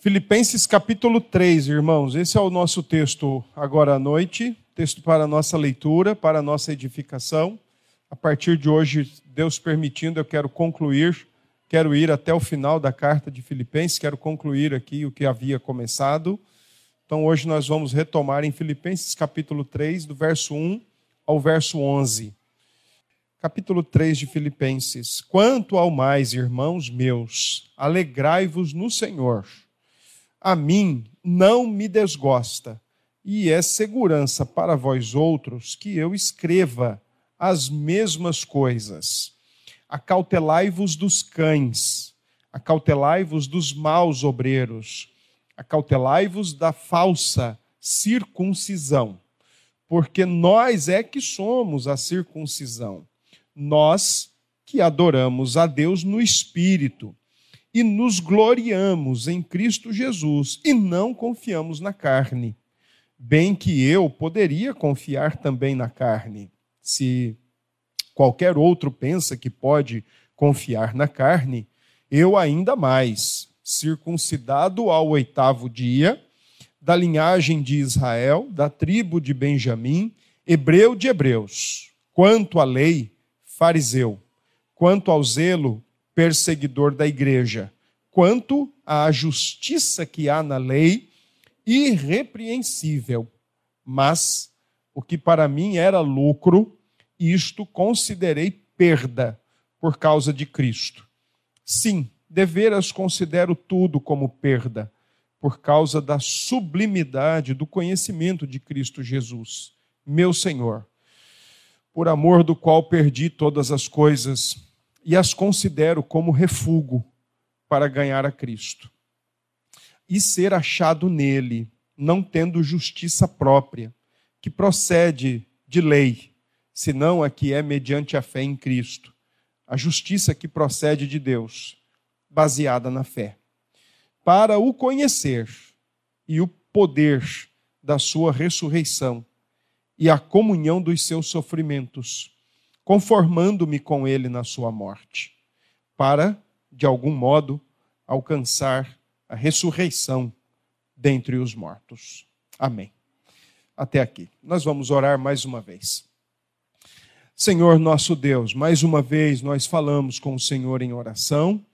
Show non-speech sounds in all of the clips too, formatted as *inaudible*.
Filipenses capítulo 3, irmãos. Esse é o nosso texto agora à noite, texto para a nossa leitura, para a nossa edificação. A partir de hoje, Deus permitindo, eu quero concluir, quero ir até o final da carta de Filipenses, quero concluir aqui o que havia começado. Então hoje nós vamos retomar em Filipenses capítulo 3, do verso 1 ao verso 11. Capítulo 3 de Filipenses. Quanto ao mais, irmãos meus, alegrai-vos no Senhor a mim não me desgosta, e é segurança para vós outros que eu escreva as mesmas coisas. Acautelai-vos dos cães, acautelai-vos dos maus obreiros, acautelai-vos da falsa circuncisão, porque nós é que somos a circuncisão, nós que adoramos a Deus no espírito e nos gloriamos em Cristo Jesus e não confiamos na carne. Bem que eu poderia confiar também na carne. Se qualquer outro pensa que pode confiar na carne, eu ainda mais, circuncidado ao oitavo dia, da linhagem de Israel, da tribo de Benjamim, hebreu de hebreus, quanto à lei, fariseu, quanto ao zelo, perseguidor da igreja, quanto à justiça que há na lei, irrepreensível. Mas o que para mim era lucro, isto considerei perda por causa de Cristo. Sim, deveras considero tudo como perda, por causa da sublimidade do conhecimento de Cristo Jesus, meu Senhor, por amor do qual perdi todas as coisas e as considero como refúgio para ganhar a Cristo. E ser achado nele, não tendo justiça própria, que procede de lei, senão a que é mediante a fé em Cristo, a justiça que procede de Deus, baseada na fé, para o conhecer e o poder da sua ressurreição e a comunhão dos seus sofrimentos conformando-me com ele na sua morte, para, de algum modo, alcançar a ressurreição dentre os mortos. Amém. Até aqui. Nós vamos orar mais uma vez. Senhor nosso Deus, mais uma vez nós falamos com o Senhor em oração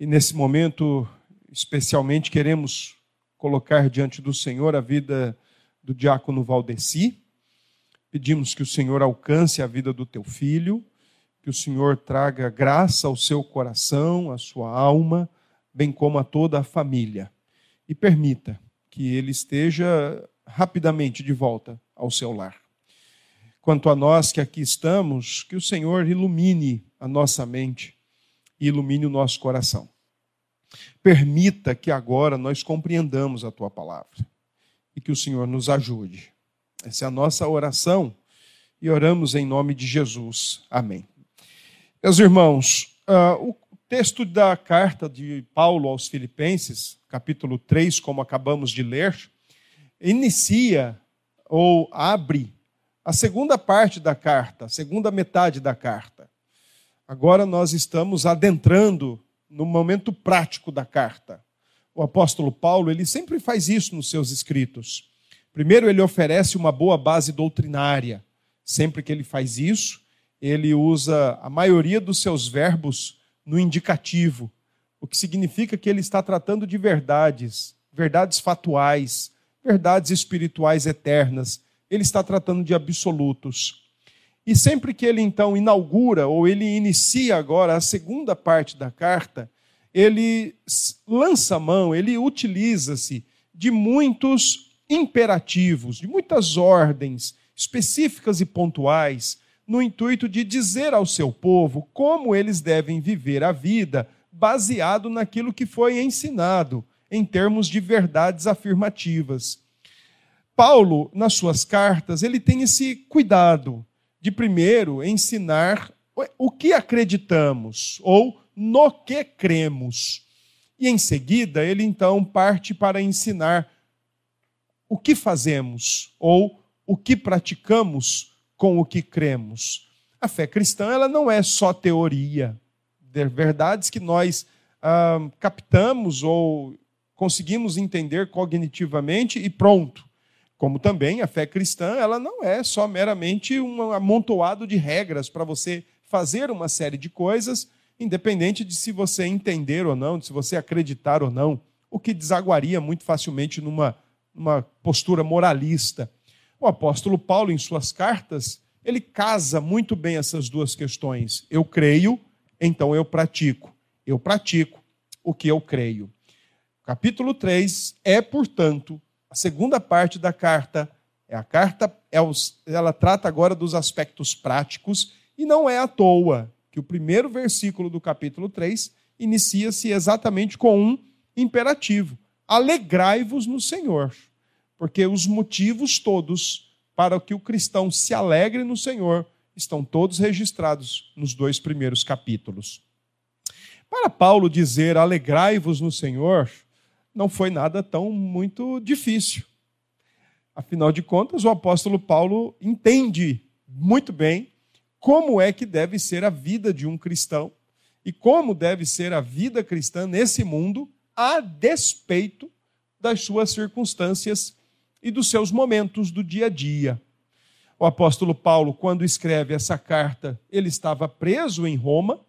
e nesse momento, especialmente, queremos colocar diante do Senhor a vida do diácono Valdeci Pedimos que o Senhor alcance a vida do teu filho, que o Senhor traga graça ao seu coração, à sua alma, bem como a toda a família. E permita que ele esteja rapidamente de volta ao seu lar. Quanto a nós que aqui estamos, que o Senhor ilumine a nossa mente e ilumine o nosso coração. Permita que agora nós compreendamos a tua palavra e que o Senhor nos ajude essa é a nossa oração e oramos em nome de Jesus. Amém. Meus irmãos, uh, o texto da carta de Paulo aos Filipenses, capítulo 3, como acabamos de ler, inicia ou abre a segunda parte da carta, a segunda metade da carta. Agora nós estamos adentrando no momento prático da carta. O apóstolo Paulo, ele sempre faz isso nos seus escritos. Primeiro, ele oferece uma boa base doutrinária. Sempre que ele faz isso, ele usa a maioria dos seus verbos no indicativo, o que significa que ele está tratando de verdades, verdades fatuais, verdades espirituais eternas. Ele está tratando de absolutos. E sempre que ele então inaugura ou ele inicia agora a segunda parte da carta, ele lança a mão, ele utiliza-se de muitos imperativos, de muitas ordens específicas e pontuais, no intuito de dizer ao seu povo como eles devem viver a vida, baseado naquilo que foi ensinado, em termos de verdades afirmativas. Paulo, nas suas cartas, ele tem esse cuidado de primeiro ensinar o que acreditamos ou no que cremos. E em seguida, ele então parte para ensinar o que fazemos ou o que praticamos com o que cremos. A fé cristã ela não é só teoria, de verdades que nós ah, captamos ou conseguimos entender cognitivamente e pronto. Como também a fé cristã, ela não é só meramente um amontoado de regras para você fazer uma série de coisas, independente de se você entender ou não, de se você acreditar ou não, o que desaguaria muito facilmente numa, numa postura moralista. O apóstolo Paulo, em suas cartas, ele casa muito bem essas duas questões. Eu creio, então eu pratico. Eu pratico o que eu creio. Capítulo 3 é, portanto, a segunda parte da carta. É a carta, é ela trata agora dos aspectos práticos e não é à toa que o primeiro versículo do capítulo 3 inicia-se exatamente com um imperativo: alegrai-vos no Senhor. Porque os motivos todos para que o cristão se alegre no Senhor estão todos registrados nos dois primeiros capítulos. Para Paulo dizer alegrai-vos no Senhor, não foi nada tão muito difícil. Afinal de contas, o apóstolo Paulo entende muito bem como é que deve ser a vida de um cristão e como deve ser a vida cristã nesse mundo, a despeito das suas circunstâncias e dos seus momentos do dia a dia. O apóstolo Paulo, quando escreve essa carta, ele estava preso em Roma,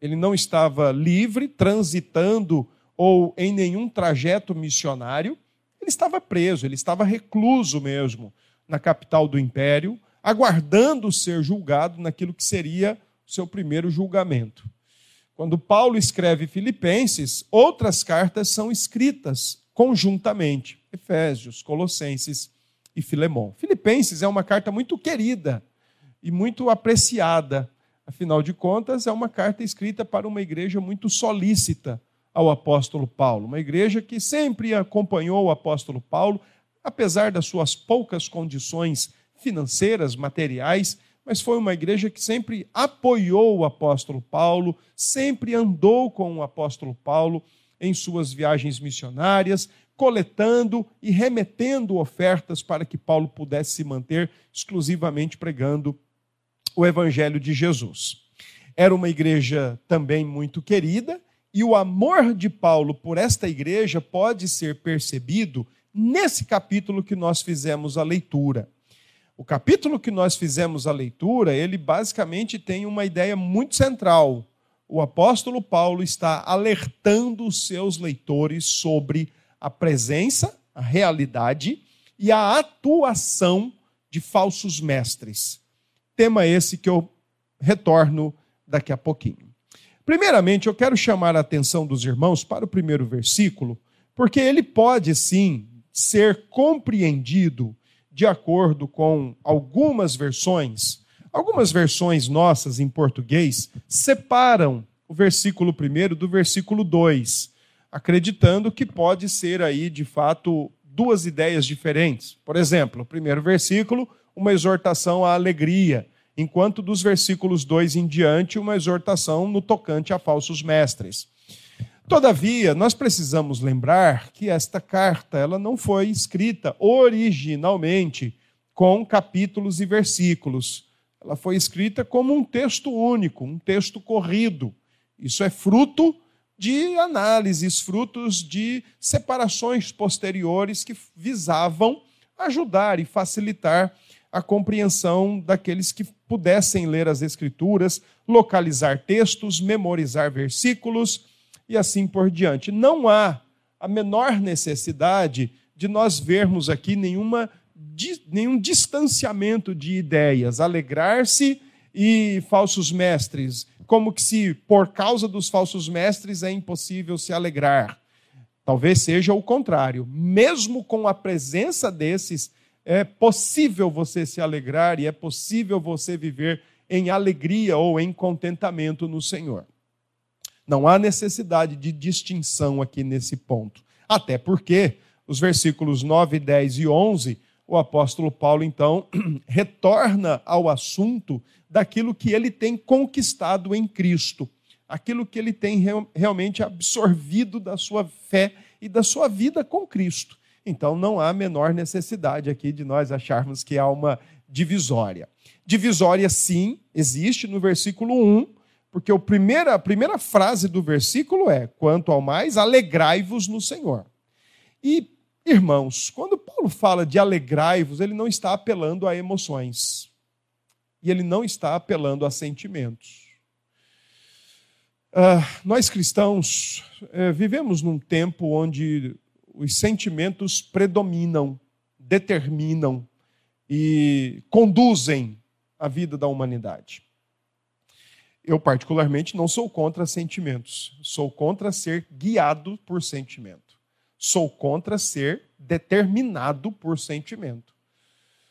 ele não estava livre, transitando ou em nenhum trajeto missionário, ele estava preso, ele estava recluso mesmo na capital do império, aguardando ser julgado naquilo que seria o seu primeiro julgamento. Quando Paulo escreve Filipenses, outras cartas são escritas conjuntamente: Efésios, Colossenses e Filemão. Filipenses é uma carta muito querida e muito apreciada. Afinal de contas, é uma carta escrita para uma igreja muito solícita ao apóstolo Paulo, uma igreja que sempre acompanhou o apóstolo Paulo, apesar das suas poucas condições financeiras, materiais, mas foi uma igreja que sempre apoiou o apóstolo Paulo, sempre andou com o apóstolo Paulo em suas viagens missionárias, coletando e remetendo ofertas para que Paulo pudesse se manter exclusivamente pregando o evangelho de Jesus. Era uma igreja também muito querida, e o amor de Paulo por esta igreja pode ser percebido nesse capítulo que nós fizemos a leitura. O capítulo que nós fizemos a leitura, ele basicamente tem uma ideia muito central. O apóstolo Paulo está alertando os seus leitores sobre a presença, a realidade e a atuação de falsos mestres. Tema esse que eu retorno daqui a pouquinho. Primeiramente, eu quero chamar a atenção dos irmãos para o primeiro versículo, porque ele pode sim ser compreendido de acordo com algumas versões, algumas versões nossas em português separam o versículo 1 do versículo 2, acreditando que pode ser aí, de fato, duas ideias diferentes. Por exemplo, o primeiro versículo, uma exortação à alegria, enquanto dos versículos 2 em diante, uma exortação no tocante a falsos mestres. Todavia, nós precisamos lembrar que esta carta ela não foi escrita originalmente com capítulos e versículos. Ela foi escrita como um texto único, um texto corrido. Isso é fruto de análises, frutos de separações posteriores que visavam ajudar e facilitar a compreensão daqueles que pudessem ler as Escrituras, localizar textos, memorizar versículos e assim por diante. Não há a menor necessidade de nós vermos aqui nenhuma, nenhum distanciamento de ideias, alegrar-se e falsos mestres, como que se por causa dos falsos mestres é impossível se alegrar. Talvez seja o contrário. Mesmo com a presença desses, é possível você se alegrar e é possível você viver em alegria ou em contentamento no Senhor. Não há necessidade de distinção aqui nesse ponto. Até porque os versículos 9, 10 e 11, o apóstolo Paulo então *clears throat* retorna ao assunto daquilo que ele tem conquistado em Cristo, aquilo que ele tem realmente absorvido da sua fé e da sua vida com Cristo. Então não há menor necessidade aqui de nós acharmos que há uma divisória. Divisória, sim, existe no versículo 1, porque primeira, a primeira frase do versículo é: quanto ao mais, alegrai-vos no Senhor. E, irmãos, quando Paulo fala de alegrai-vos, ele não está apelando a emoções. E ele não está apelando a sentimentos. Uh, nós cristãos uh, vivemos num tempo onde os sentimentos predominam, determinam e conduzem a vida da humanidade. Eu, particularmente, não sou contra sentimentos. Sou contra ser guiado por sentimento. Sou contra ser determinado por sentimento.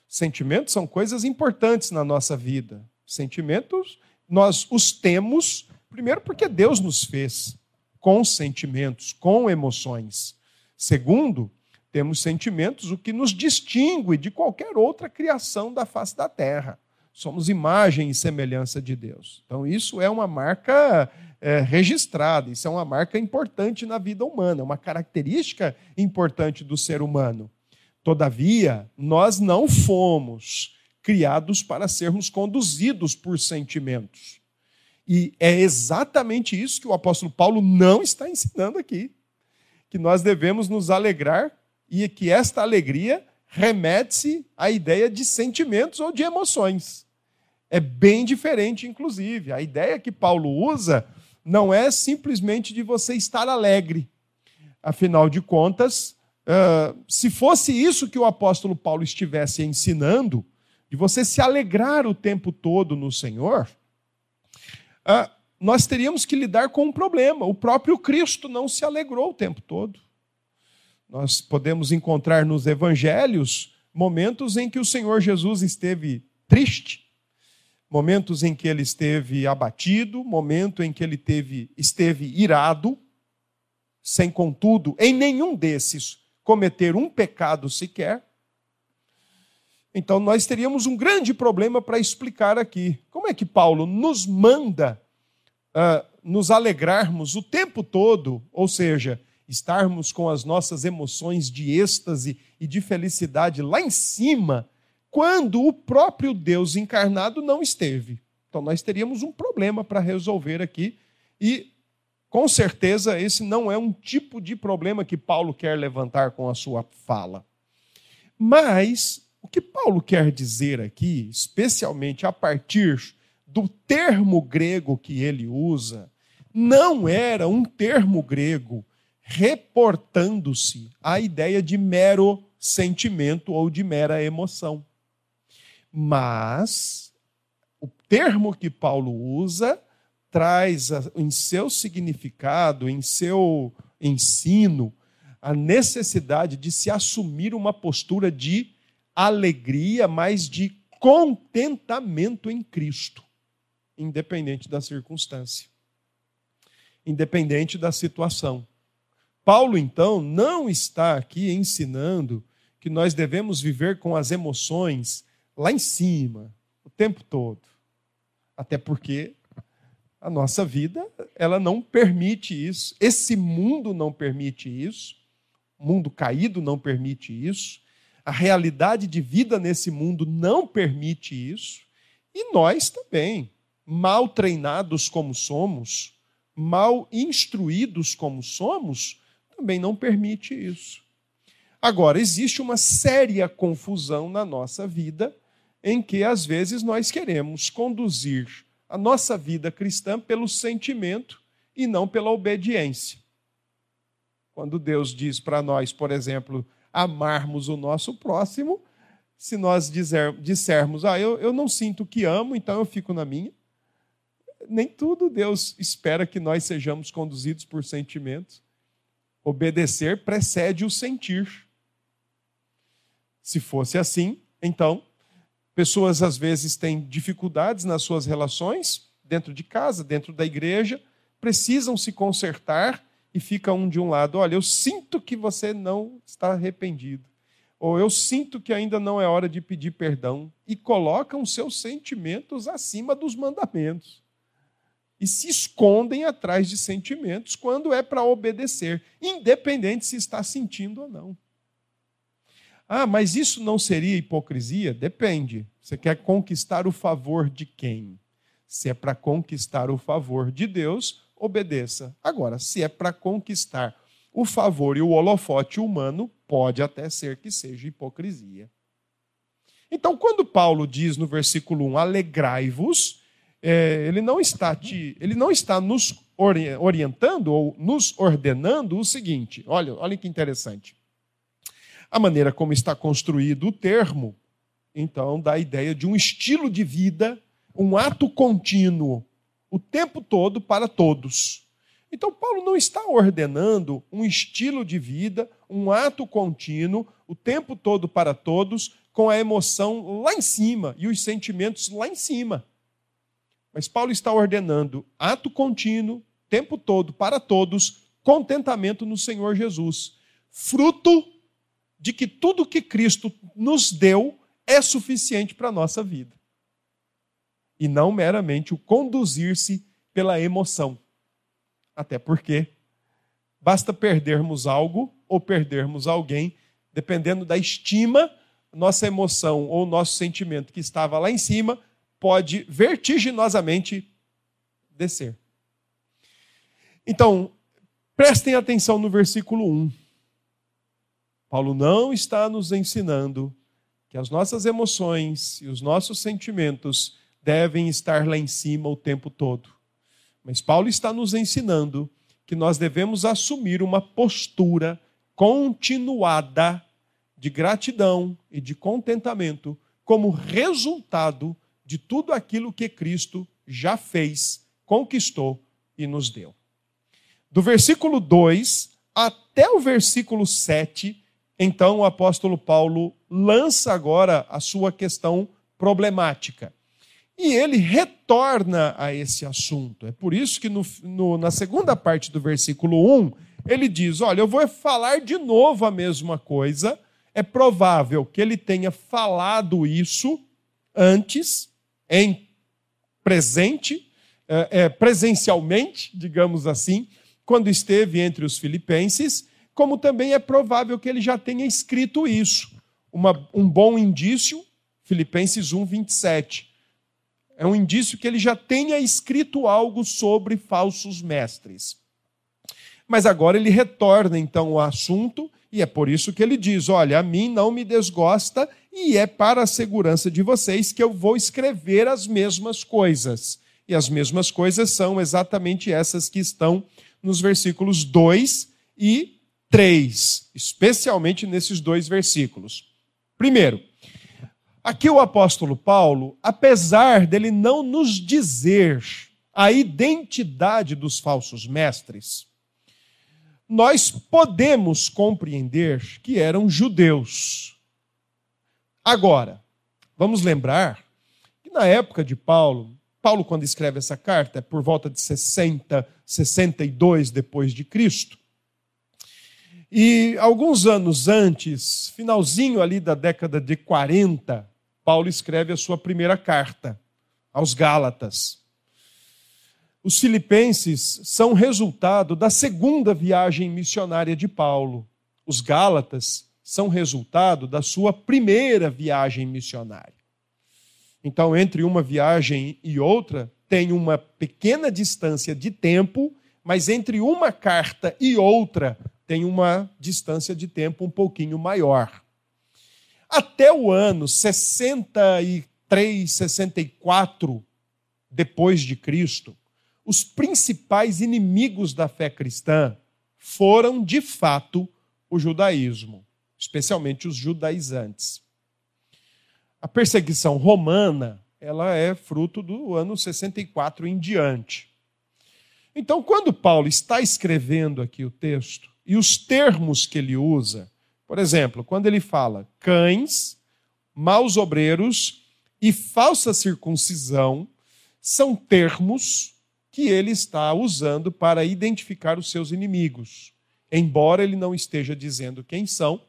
Sentimentos são coisas importantes na nossa vida. Sentimentos, nós os temos, primeiro, porque Deus nos fez com sentimentos, com emoções. Segundo, temos sentimentos, o que nos distingue de qualquer outra criação da face da terra. Somos imagem e semelhança de Deus. Então, isso é uma marca é, registrada, isso é uma marca importante na vida humana, uma característica importante do ser humano. Todavia, nós não fomos criados para sermos conduzidos por sentimentos. E é exatamente isso que o apóstolo Paulo não está ensinando aqui. Que nós devemos nos alegrar e que esta alegria remete-se à ideia de sentimentos ou de emoções. É bem diferente, inclusive. A ideia que Paulo usa não é simplesmente de você estar alegre. Afinal de contas, se fosse isso que o apóstolo Paulo estivesse ensinando, de você se alegrar o tempo todo no Senhor, nós teríamos que lidar com um problema. O próprio Cristo não se alegrou o tempo todo. Nós podemos encontrar nos evangelhos momentos em que o Senhor Jesus esteve triste, momentos em que ele esteve abatido, momento em que ele teve, esteve irado, sem contudo, em nenhum desses cometer um pecado sequer. Então nós teríamos um grande problema para explicar aqui. Como é que Paulo nos manda uh, nos alegrarmos o tempo todo, ou seja, estarmos com as nossas emoções de êxtase e de felicidade lá em cima, quando o próprio Deus encarnado não esteve. Então nós teríamos um problema para resolver aqui e com certeza esse não é um tipo de problema que Paulo quer levantar com a sua fala. Mas o que Paulo quer dizer aqui, especialmente a partir do termo grego que ele usa, não era um termo grego reportando-se à ideia de mero sentimento ou de mera emoção. Mas o termo que Paulo usa traz em seu significado, em seu ensino, a necessidade de se assumir uma postura de alegria, mas de contentamento em Cristo, independente da circunstância, independente da situação. Paulo, então, não está aqui ensinando que nós devemos viver com as emoções lá em cima, o tempo todo. Até porque a nossa vida, ela não permite isso. Esse mundo não permite isso. O mundo caído não permite isso. A realidade de vida nesse mundo não permite isso. E nós também, mal treinados como somos, mal instruídos como somos, também não permite isso. Agora, existe uma séria confusão na nossa vida em que às vezes nós queremos conduzir a nossa vida cristã pelo sentimento e não pela obediência. Quando Deus diz para nós, por exemplo, amarmos o nosso próximo, se nós dizer, dissermos, ah, eu, eu não sinto que amo, então eu fico na minha. Nem tudo Deus espera que nós sejamos conduzidos por sentimentos. Obedecer precede o sentir. Se fosse assim, então Pessoas às vezes têm dificuldades nas suas relações, dentro de casa, dentro da igreja, precisam se consertar e fica um de um lado: olha, eu sinto que você não está arrependido, ou eu sinto que ainda não é hora de pedir perdão, e colocam seus sentimentos acima dos mandamentos. E se escondem atrás de sentimentos quando é para obedecer, independente se está sentindo ou não. Ah, mas isso não seria hipocrisia? Depende. Você quer conquistar o favor de quem? Se é para conquistar o favor de Deus, obedeça. Agora, se é para conquistar o favor e o holofote humano pode até ser que seja hipocrisia. Então, quando Paulo diz no versículo 1, alegrai-vos, é, ele, não está te, ele não está nos orientando ou nos ordenando o seguinte: olha, olha que interessante. A maneira como está construído o termo, então, dá a ideia de um estilo de vida, um ato contínuo, o tempo todo para todos. Então, Paulo não está ordenando um estilo de vida, um ato contínuo, o tempo todo para todos, com a emoção lá em cima e os sentimentos lá em cima. Mas Paulo está ordenando ato contínuo, tempo todo para todos, contentamento no Senhor Jesus, fruto de que tudo que Cristo nos deu é suficiente para a nossa vida. E não meramente o conduzir-se pela emoção. Até porque basta perdermos algo ou perdermos alguém, dependendo da estima, nossa emoção ou nosso sentimento que estava lá em cima pode vertiginosamente descer. Então, prestem atenção no versículo 1. Paulo não está nos ensinando que as nossas emoções e os nossos sentimentos devem estar lá em cima o tempo todo. Mas Paulo está nos ensinando que nós devemos assumir uma postura continuada de gratidão e de contentamento como resultado de tudo aquilo que Cristo já fez, conquistou e nos deu. Do versículo 2 até o versículo 7, então o apóstolo Paulo lança agora a sua questão problemática. E ele retorna a esse assunto. É por isso que no, no, na segunda parte do versículo 1, ele diz: Olha, eu vou falar de novo a mesma coisa. É provável que ele tenha falado isso antes, em presente, é, é, presencialmente, digamos assim, quando esteve entre os filipenses, como também é provável que ele já tenha escrito isso. Uma, um bom indício, Filipenses 1, 27. É um indício que ele já tenha escrito algo sobre falsos mestres. Mas agora ele retorna então ao assunto, e é por isso que ele diz: Olha, a mim não me desgosta, e é para a segurança de vocês que eu vou escrever as mesmas coisas. E as mesmas coisas são exatamente essas que estão nos versículos 2 e 3, especialmente nesses dois versículos. Primeiro, aqui o apóstolo Paulo, apesar dele não nos dizer a identidade dos falsos mestres, nós podemos compreender que eram judeus. Agora, vamos lembrar que na época de Paulo, Paulo quando escreve essa carta é por volta de 60, 62 depois de Cristo. E alguns anos antes, finalzinho ali da década de 40, Paulo escreve a sua primeira carta aos Gálatas. Os filipenses são resultado da segunda viagem missionária de Paulo. Os Gálatas são resultado da sua primeira viagem missionária. Então, entre uma viagem e outra, tem uma pequena distância de tempo, mas entre uma carta e outra tem uma distância de tempo um pouquinho maior. Até o ano 63, 64 depois de Cristo, os principais inimigos da fé cristã foram de fato o judaísmo, especialmente os judaizantes. A perseguição romana, ela é fruto do ano 64 em diante. Então, quando Paulo está escrevendo aqui o texto, e os termos que ele usa. Por exemplo, quando ele fala cães, maus obreiros e falsa circuncisão, são termos que ele está usando para identificar os seus inimigos. Embora ele não esteja dizendo quem são,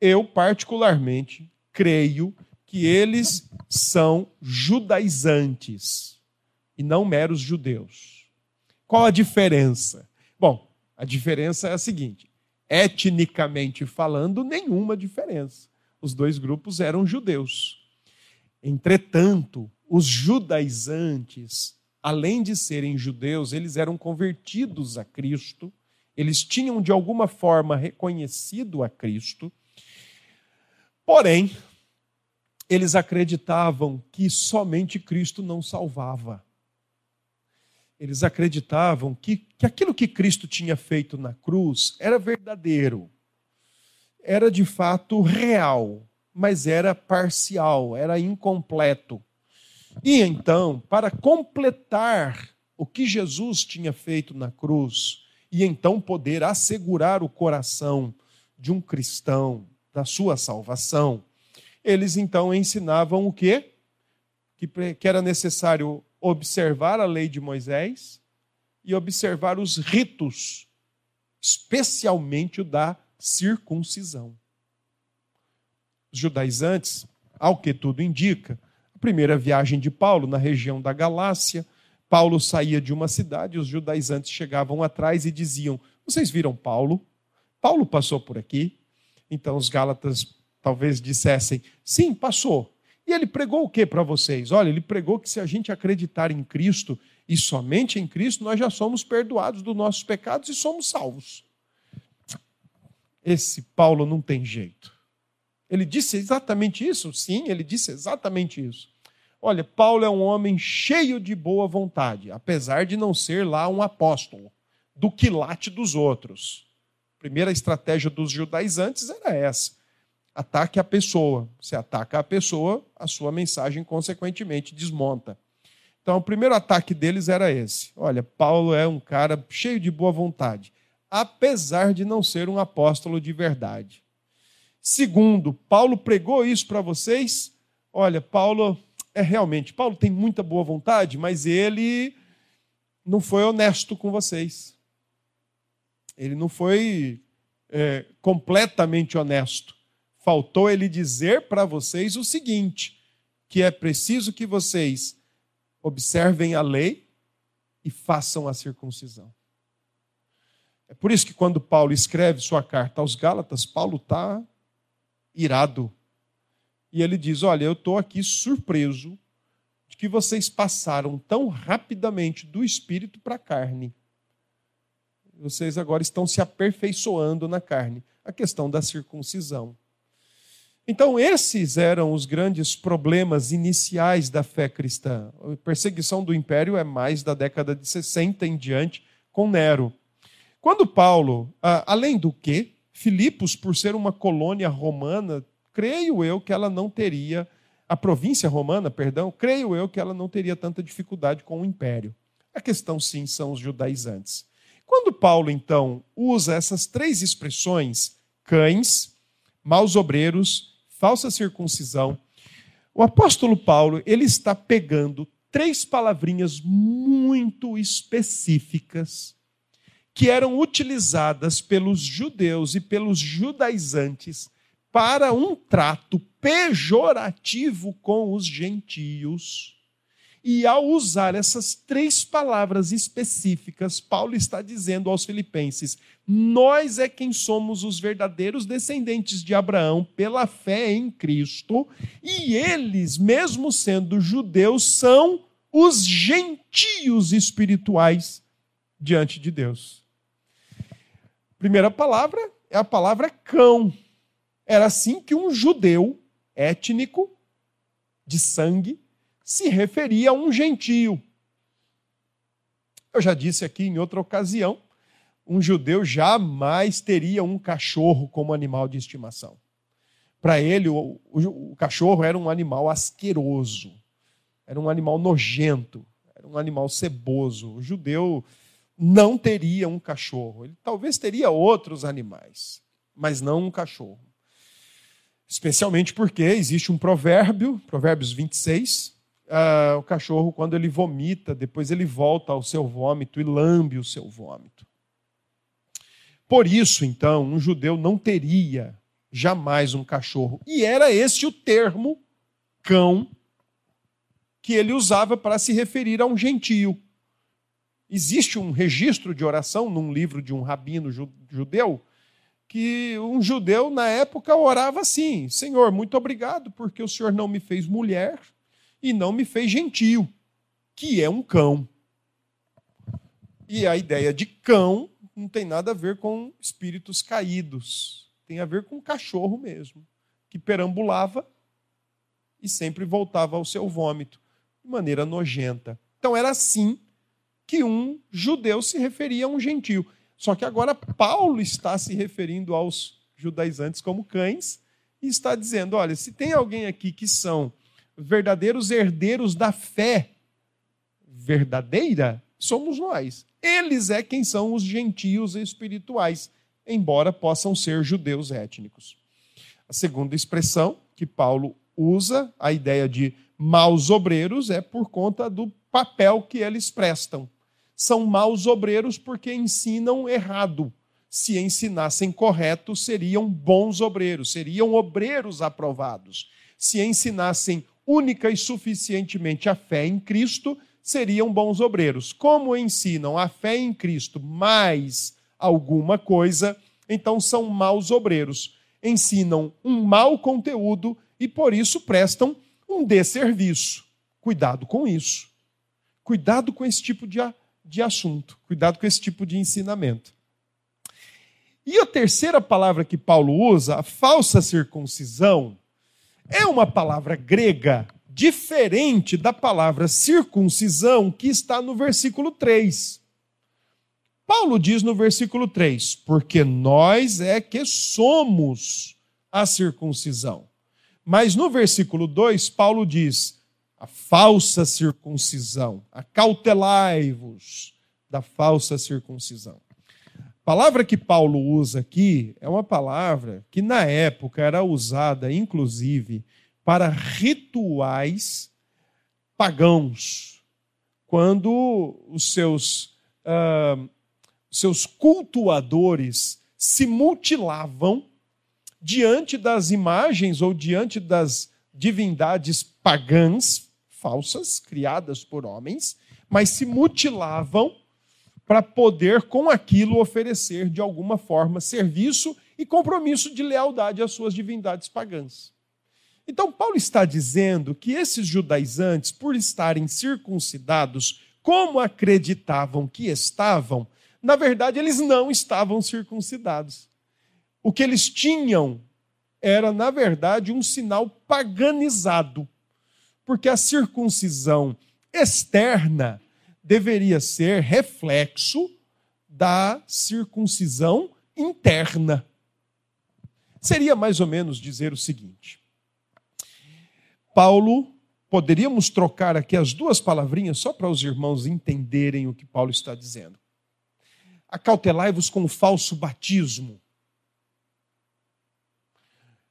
eu particularmente creio que eles são judaizantes e não meros judeus. Qual a diferença? Bom, a diferença é a seguinte: etnicamente falando, nenhuma diferença. Os dois grupos eram judeus. Entretanto, os judaizantes, além de serem judeus, eles eram convertidos a Cristo Eles tinham de alguma forma reconhecido a Cristo, porém, eles acreditavam que somente Cristo não salvava. Eles acreditavam que, que aquilo que Cristo tinha feito na cruz era verdadeiro, era de fato real, mas era parcial, era incompleto. E então, para completar o que Jesus tinha feito na cruz, e então poder assegurar o coração de um cristão da sua salvação, eles então ensinavam o quê? Que era necessário observar a lei de Moisés e observar os ritos, especialmente o da circuncisão. Os judaizantes, ao que tudo indica, a primeira viagem de Paulo na região da Galácia, Paulo saía de uma cidade, os judaizantes chegavam atrás e diziam: Vocês viram Paulo? Paulo passou por aqui. Então os gálatas talvez dissessem: Sim, passou. Ele pregou o que para vocês? Olha, ele pregou que se a gente acreditar em Cristo e somente em Cristo, nós já somos perdoados dos nossos pecados e somos salvos. Esse Paulo não tem jeito. Ele disse exatamente isso? Sim, ele disse exatamente isso. Olha, Paulo é um homem cheio de boa vontade, apesar de não ser lá um apóstolo, do quilate dos outros. A primeira estratégia dos judaizantes era essa Ataque a pessoa. Se ataca a pessoa, a sua mensagem, consequentemente, desmonta. Então, o primeiro ataque deles era esse. Olha, Paulo é um cara cheio de boa vontade, apesar de não ser um apóstolo de verdade. Segundo, Paulo pregou isso para vocês. Olha, Paulo é realmente, Paulo tem muita boa vontade, mas ele não foi honesto com vocês. Ele não foi é, completamente honesto faltou ele dizer para vocês o seguinte: que é preciso que vocês observem a lei e façam a circuncisão. É por isso que quando Paulo escreve sua carta aos Gálatas, Paulo está irado. E ele diz: Olha, eu estou aqui surpreso de que vocês passaram tão rapidamente do espírito para a carne. Vocês agora estão se aperfeiçoando na carne. A questão da circuncisão. Então, esses eram os grandes problemas iniciais da fé cristã. A perseguição do império é mais da década de 60 em diante, com Nero. Quando Paulo, além do que, Filipos, por ser uma colônia romana, creio eu que ela não teria, a província romana, perdão, creio eu que ela não teria tanta dificuldade com o império. A questão, sim, são os judaizantes. Quando Paulo, então, usa essas três expressões, cães, maus obreiros falsa circuncisão. O apóstolo Paulo, ele está pegando três palavrinhas muito específicas que eram utilizadas pelos judeus e pelos judaizantes para um trato pejorativo com os gentios. E ao usar essas três palavras específicas, Paulo está dizendo aos Filipenses: nós é quem somos os verdadeiros descendentes de Abraão pela fé em Cristo, e eles, mesmo sendo judeus, são os gentios espirituais diante de Deus. Primeira palavra é a palavra cão. Era assim que um judeu étnico, de sangue, se referia a um gentio. Eu já disse aqui em outra ocasião, um judeu jamais teria um cachorro como animal de estimação. Para ele, o, o, o, cachorro era um animal asqueroso, era um animal nojento, era um animal ceboso. O judeu não teria um cachorro. Ele talvez teria outros animais, mas não um cachorro. Especialmente porque existe um provérbio, Provérbios 26, uh, o cachorro, quando ele vomita, depois ele volta ao seu vômito e lambe o seu vômito. Por isso, então, um judeu não teria jamais um cachorro. E era esse o termo cão que ele usava para se referir a um gentio. Existe um registro de oração num livro de um rabino judeu que um judeu na época orava assim: Senhor, muito obrigado porque o Senhor não me fez mulher e não me fez gentio, que é um cão. E a ideia de cão não tem nada a ver com espíritos caídos. Tem a ver com cachorro mesmo, que perambulava e sempre voltava ao seu vômito, de maneira nojenta. Então era assim que um judeu se referia a um gentio. Só que agora Paulo está se referindo aos judaizantes como cães e está dizendo: olha, se tem alguém aqui que são verdadeiros herdeiros da fé verdadeira, somos nós. Eles é quem são os gentios espirituais, embora possam ser judeus étnicos. A segunda expressão que Paulo usa, a ideia de maus obreiros, é por conta do papel que eles prestam. São maus obreiros porque ensinam errado. Se ensinassem correto, seriam bons obreiros, seriam obreiros aprovados. Se ensinassem única e suficientemente a fé em Cristo, seriam bons obreiros. Como ensinam a fé em Cristo mais alguma coisa, então são maus obreiros. Ensinam um mau conteúdo e por isso prestam um desserviço. Cuidado com isso. Cuidado com esse tipo de, de assunto. Cuidado com esse tipo de ensinamento. E a terceira palavra que Paulo usa, a falsa circuncisão, é uma palavra grega diferente da palavra circuncisão que está no versículo 3. Paulo diz no versículo 3: Porque nós é que somos a circuncisão. Mas no versículo 2, Paulo diz: a falsa circuncisão, acautelai-vos da falsa circuncisão. A palavra que Paulo usa aqui é uma palavra que na época era usada, inclusive, para rituais pagãos, quando os seus, uh, seus cultuadores se mutilavam diante das imagens ou diante das divindades pagãs, falsas, criadas por homens, mas se mutilavam para poder, com aquilo, oferecer de alguma forma serviço e compromisso de lealdade às suas divindades pagãs. Então, Paulo está dizendo que esses judaizantes, por estarem circuncidados como acreditavam que estavam, na verdade, eles não estavam circuncidados. O que eles tinham era, na verdade, um sinal paganizado, porque a circuncisão externa deveria ser reflexo da circuncisão interna. Seria mais ou menos dizer o seguinte: Paulo, poderíamos trocar aqui as duas palavrinhas só para os irmãos entenderem o que Paulo está dizendo. Acautelai-vos com o falso batismo.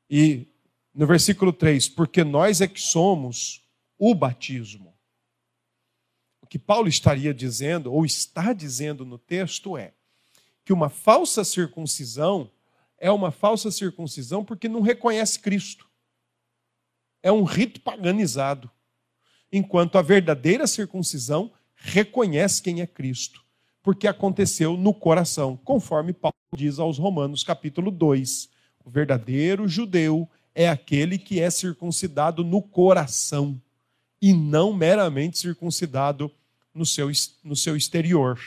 E no versículo 3, porque nós é que somos o batismo. Que Paulo estaria dizendo, ou está dizendo no texto, é que uma falsa circuncisão é uma falsa circuncisão porque não reconhece Cristo é um rito paganizado, enquanto a verdadeira circuncisão reconhece quem é Cristo, porque aconteceu no coração, conforme Paulo diz aos Romanos, capítulo 2. O verdadeiro judeu é aquele que é circuncidado no coração e não meramente circuncidado no seu, no seu exterior.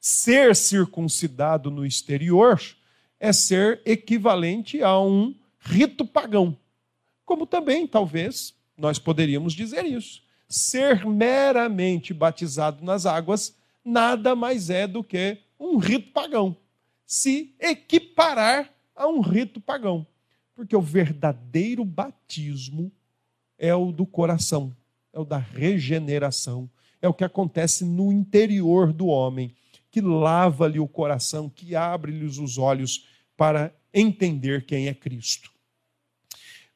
Ser circuncidado no exterior é ser equivalente a um rito pagão. Como também, talvez, nós poderíamos dizer isso. Ser meramente batizado nas águas nada mais é do que um rito pagão. Se equiparar a um rito pagão. Porque o verdadeiro batismo é o do coração, é o da regeneração, é o que acontece no interior do homem, que lava-lhe o coração, que abre-lhe os olhos para entender quem é Cristo.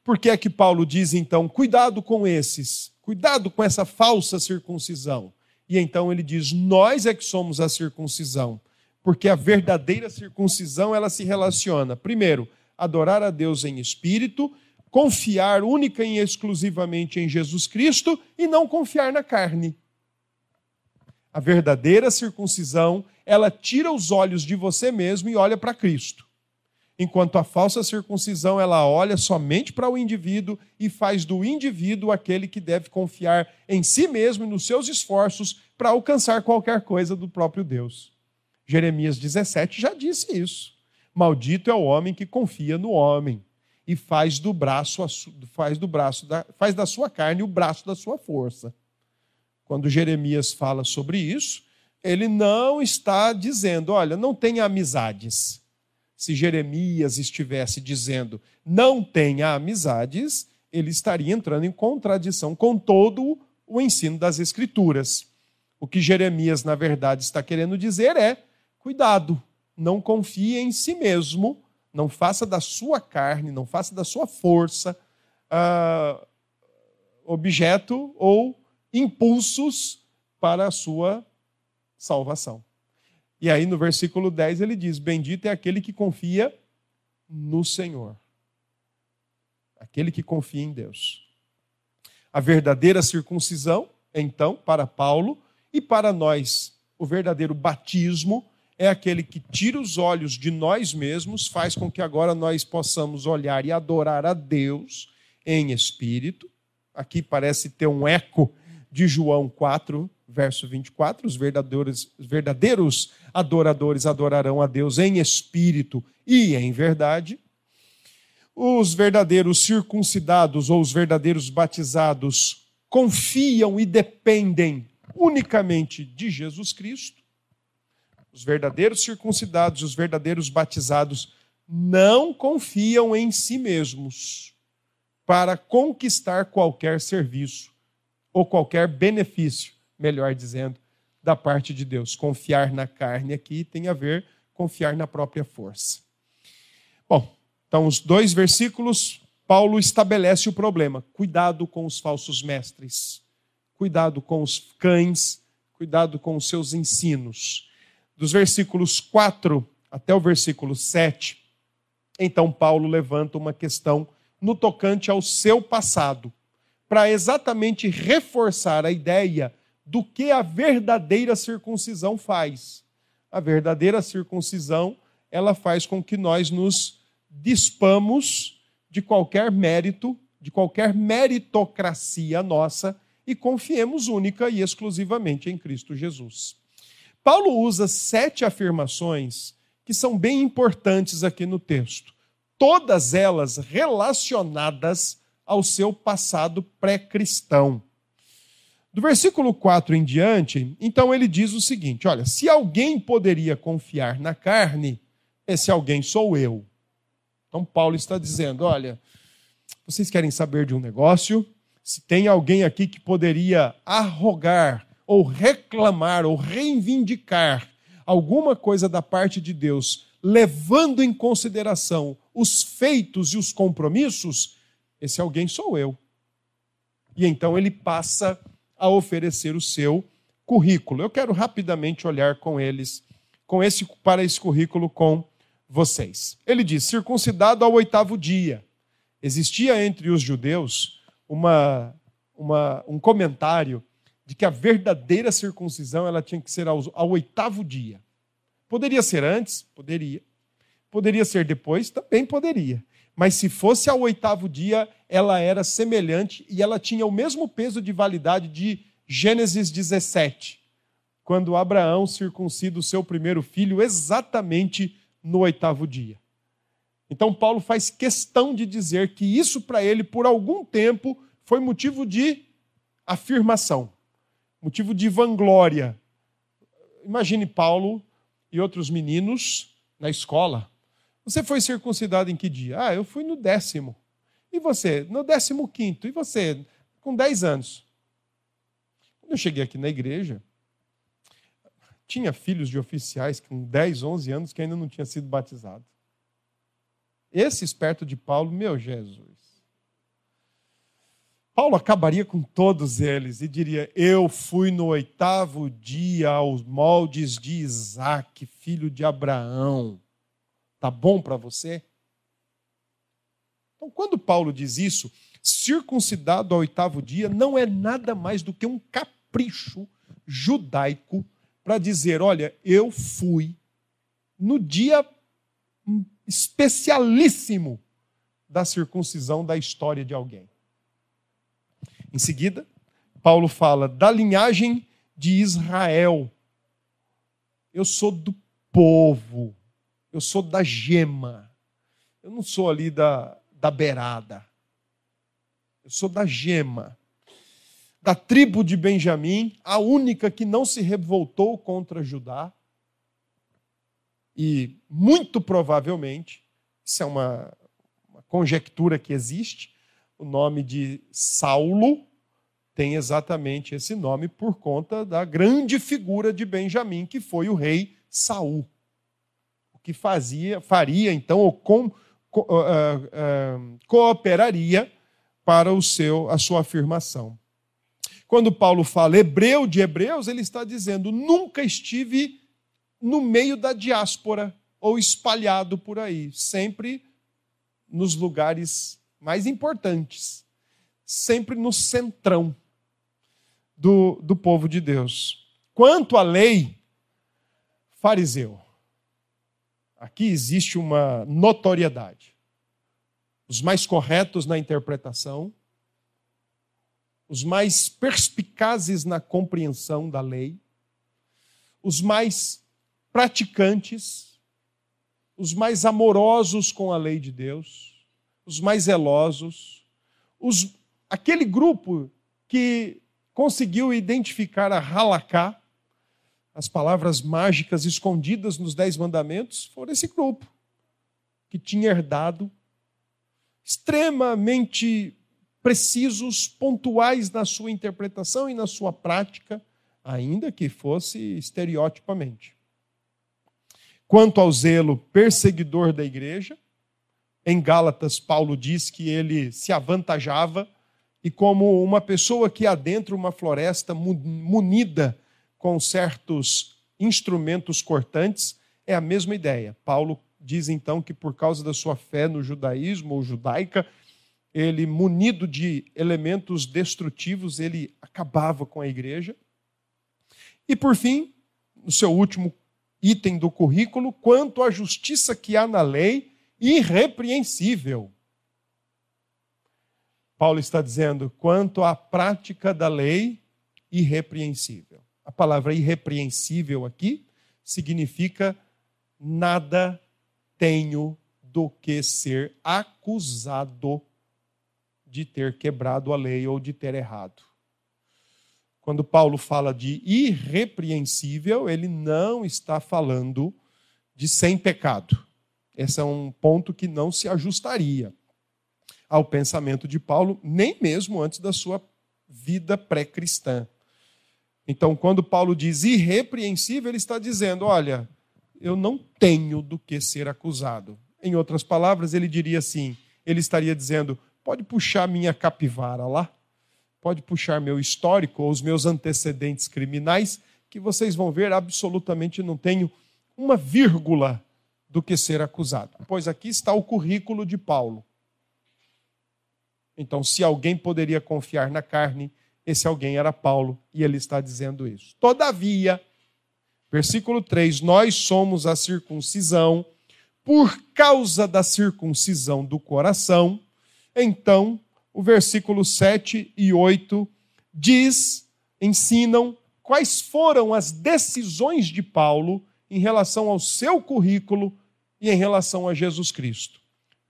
Por que é que Paulo diz então, cuidado com esses, cuidado com essa falsa circuncisão? E então ele diz: nós é que somos a circuncisão, porque a verdadeira circuncisão ela se relaciona, primeiro, adorar a Deus em espírito, confiar única e exclusivamente em Jesus Cristo e não confiar na carne. A verdadeira circuncisão, ela tira os olhos de você mesmo e olha para Cristo enquanto a falsa circuncisão ela olha somente para o indivíduo e faz do indivíduo aquele que deve confiar em si mesmo e nos seus esforços para alcançar qualquer coisa do próprio Deus. Jeremias 17 já disse isso. Maldito é o homem que confia no homem e faz do braço faz do braço da, faz da sua carne o braço da sua força. Quando Jeremias fala sobre isso, ele não está dizendo, olha, não tenha amizades. Se Jeremias estivesse dizendo não tenha amizades, ele estaria entrando em contradição com todo o ensino das Escrituras. O que Jeremias, na verdade, está querendo dizer é: cuidado, não confie em si mesmo, não faça da sua carne, não faça da sua força uh, objeto ou impulsos para a sua salvação. E aí no versículo 10 ele diz: Bendito é aquele que confia no Senhor. Aquele que confia em Deus. A verdadeira circuncisão, então, para Paulo e para nós, o verdadeiro batismo é aquele que tira os olhos de nós mesmos, faz com que agora nós possamos olhar e adorar a Deus em espírito. Aqui parece ter um eco de João 4, verso 24: os verdadeiros, os verdadeiros adoradores adorarão a Deus em espírito e em verdade. Os verdadeiros circuncidados ou os verdadeiros batizados confiam e dependem unicamente de Jesus Cristo os verdadeiros circuncidados, os verdadeiros batizados, não confiam em si mesmos para conquistar qualquer serviço ou qualquer benefício, melhor dizendo, da parte de Deus. Confiar na carne aqui tem a ver confiar na própria força. Bom, então os dois versículos, Paulo estabelece o problema. Cuidado com os falsos mestres. Cuidado com os cães, cuidado com os seus ensinos dos versículos 4 até o versículo 7, então Paulo levanta uma questão no tocante ao seu passado, para exatamente reforçar a ideia do que a verdadeira circuncisão faz. A verdadeira circuncisão, ela faz com que nós nos dispamos de qualquer mérito, de qualquer meritocracia nossa e confiemos única e exclusivamente em Cristo Jesus. Paulo usa sete afirmações que são bem importantes aqui no texto, todas elas relacionadas ao seu passado pré-cristão. Do versículo 4 em diante, então ele diz o seguinte: olha, se alguém poderia confiar na carne, esse alguém sou eu. Então Paulo está dizendo: olha, vocês querem saber de um negócio? Se tem alguém aqui que poderia arrogar ou reclamar ou reivindicar alguma coisa da parte de Deus, levando em consideração os feitos e os compromissos, esse alguém sou eu. E então ele passa a oferecer o seu currículo. Eu quero rapidamente olhar com eles, com esse para esse currículo com vocês. Ele diz: circuncidado ao oitavo dia. Existia entre os judeus uma, uma, um comentário de que a verdadeira circuncisão ela tinha que ser ao, ao oitavo dia. Poderia ser antes? Poderia. Poderia ser depois? Também poderia. Mas se fosse ao oitavo dia, ela era semelhante e ela tinha o mesmo peso de validade de Gênesis 17, quando Abraão circuncida o seu primeiro filho exatamente no oitavo dia. Então, Paulo faz questão de dizer que isso para ele, por algum tempo, foi motivo de afirmação motivo de vanglória. Imagine Paulo e outros meninos na escola. Você foi circuncidado em que dia? Ah, eu fui no décimo. E você? No décimo quinto. E você? Com dez anos. Quando eu cheguei aqui na igreja, tinha filhos de oficiais com 10, 11 anos que ainda não tinha sido batizado. Esse esperto de Paulo, meu Jesus. Paulo acabaria com todos eles e diria: Eu fui no oitavo dia aos moldes de Isaac, filho de Abraão. Tá bom para você? Então, quando Paulo diz isso, circuncidado ao oitavo dia não é nada mais do que um capricho judaico para dizer: olha, eu fui no dia especialíssimo da circuncisão da história de alguém. Em seguida, Paulo fala da linhagem de Israel. Eu sou do povo, eu sou da gema, eu não sou ali da, da beirada, eu sou da gema, da tribo de Benjamim, a única que não se revoltou contra Judá. E muito provavelmente, isso é uma, uma conjectura que existe, o nome de Saulo tem exatamente esse nome por conta da grande figura de Benjamim, que foi o rei Saul. Que fazia, faria então, ou com, co, uh, uh, cooperaria para o seu, a sua afirmação. Quando Paulo fala hebreu de hebreus, ele está dizendo: nunca estive no meio da diáspora ou espalhado por aí, sempre nos lugares mais importantes, sempre no centrão do, do povo de Deus. Quanto à lei, fariseu. Aqui existe uma notoriedade. Os mais corretos na interpretação, os mais perspicazes na compreensão da lei, os mais praticantes, os mais amorosos com a lei de Deus, os mais zelosos, os, aquele grupo que conseguiu identificar a halakha, as palavras mágicas escondidas nos Dez Mandamentos, foram esse grupo que tinha herdado extremamente precisos, pontuais na sua interpretação e na sua prática, ainda que fosse estereotipamente. Quanto ao zelo perseguidor da igreja, em Gálatas, Paulo diz que ele se avantajava e, como uma pessoa que adentra uma floresta munida com certos instrumentos cortantes, é a mesma ideia. Paulo diz então que, por causa da sua fé no judaísmo ou judaica, ele, munido de elementos destrutivos, ele acabava com a igreja. E, por fim, no seu último item do currículo, quanto à justiça que há na lei, irrepreensível. Paulo está dizendo, quanto à prática da lei, irrepreensível. A palavra irrepreensível aqui significa nada tenho do que ser acusado de ter quebrado a lei ou de ter errado. Quando Paulo fala de irrepreensível, ele não está falando de sem pecado. Esse é um ponto que não se ajustaria ao pensamento de Paulo, nem mesmo antes da sua vida pré-cristã. Então, quando Paulo diz irrepreensível, ele está dizendo: olha, eu não tenho do que ser acusado. Em outras palavras, ele diria assim: ele estaria dizendo, pode puxar minha capivara lá, pode puxar meu histórico ou os meus antecedentes criminais, que vocês vão ver, absolutamente não tenho uma vírgula do que ser acusado. Pois aqui está o currículo de Paulo. Então, se alguém poderia confiar na carne, esse alguém era Paulo, e ele está dizendo isso. Todavia, versículo 3: Nós somos a circuncisão por causa da circuncisão do coração. Então, o versículo 7 e 8 diz, ensinam quais foram as decisões de Paulo em relação ao seu currículo e em relação a Jesus Cristo.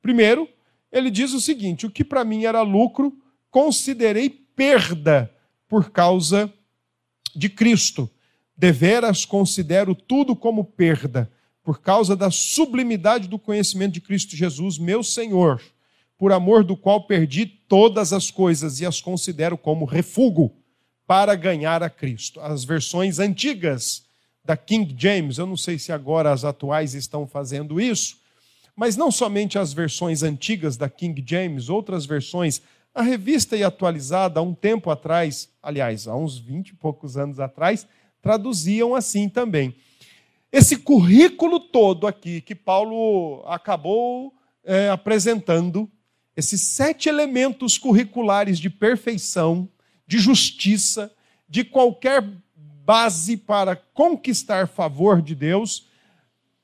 Primeiro, ele diz o seguinte: o que para mim era lucro, considerei perda por causa de Cristo. Deveras considero tudo como perda, por causa da sublimidade do conhecimento de Cristo Jesus, meu Senhor, por amor do qual perdi todas as coisas e as considero como refúgio para ganhar a Cristo. As versões antigas da King James, eu não sei se agora as atuais estão fazendo isso, mas não somente as versões antigas da King James, outras versões, a revista e atualizada há um tempo atrás, aliás, há uns 20 e poucos anos atrás, traduziam assim também. Esse currículo todo aqui que Paulo acabou é, apresentando, esses sete elementos curriculares de perfeição, de justiça, de qualquer base para conquistar favor de Deus,